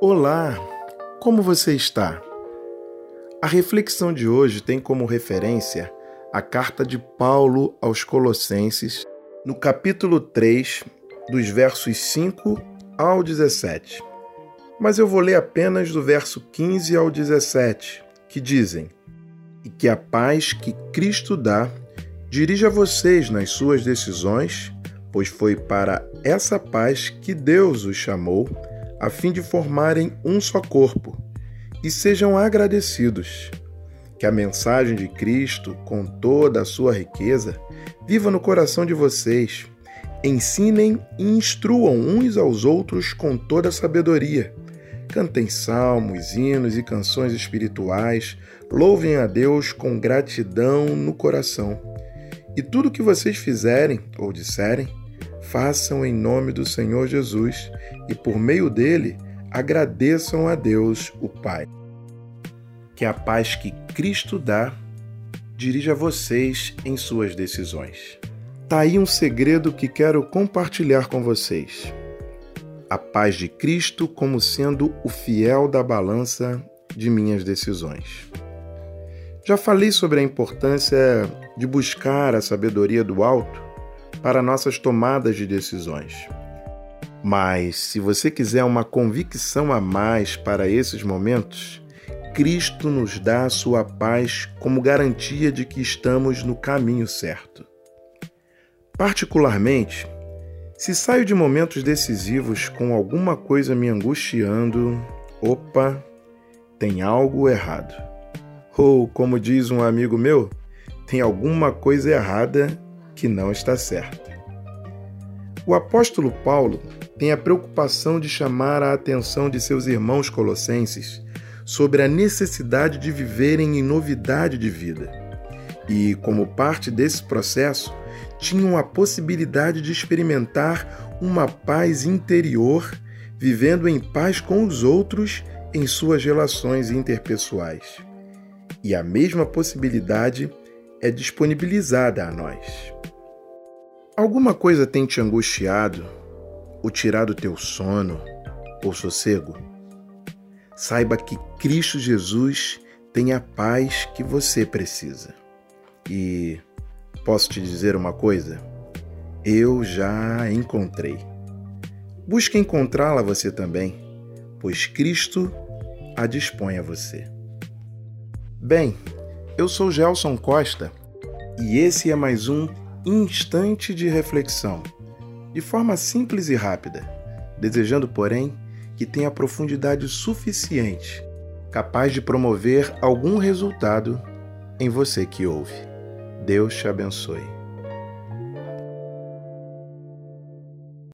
Olá, como você está? A reflexão de hoje tem como referência a carta de Paulo aos Colossenses, no capítulo 3, dos versos 5 ao 17. Mas eu vou ler apenas do verso 15 ao 17, que dizem: E que a paz que Cristo dá dirija vocês nas suas decisões, pois foi para essa paz que Deus os chamou, a fim de formarem um só corpo, e sejam agradecidos. Que a mensagem de Cristo, com toda a sua riqueza, viva no coração de vocês. Ensinem e instruam uns aos outros com toda a sabedoria. Cantem salmos, hinos e canções espirituais, louvem a Deus com gratidão no coração. E tudo que vocês fizerem ou disserem, façam em nome do Senhor Jesus e por meio dele agradeçam a Deus, o Pai. Que a paz que Cristo dá dirija vocês em suas decisões. Tá aí um segredo que quero compartilhar com vocês. A paz de Cristo como sendo o fiel da balança de minhas decisões. Já falei sobre a importância de buscar a sabedoria do alto para nossas tomadas de decisões. Mas se você quiser uma convicção a mais para esses momentos, Cristo nos dá a sua paz como garantia de que estamos no caminho certo. Particularmente, se saio de momentos decisivos com alguma coisa me angustiando, opa, tem algo errado. Ou, como diz um amigo meu, tem alguma coisa errada que não está certa. O apóstolo Paulo tem a preocupação de chamar a atenção de seus irmãos colossenses sobre a necessidade de viverem em novidade de vida. E, como parte desse processo, tinham a possibilidade de experimentar uma paz interior, vivendo em paz com os outros em suas relações interpessoais. E a mesma possibilidade é disponibilizada a nós. Alguma coisa tem te angustiado, ou tirado teu sono ou sossego? Saiba que Cristo Jesus tem a paz que você precisa. E posso te dizer uma coisa? Eu já encontrei. Busque encontrá-la você também, pois Cristo a dispõe a você. Bem, eu sou Gelson Costa e esse é mais um instante de reflexão, de forma simples e rápida, desejando, porém, que tenha profundidade suficiente, capaz de promover algum resultado em você que ouve. Deus te abençoe.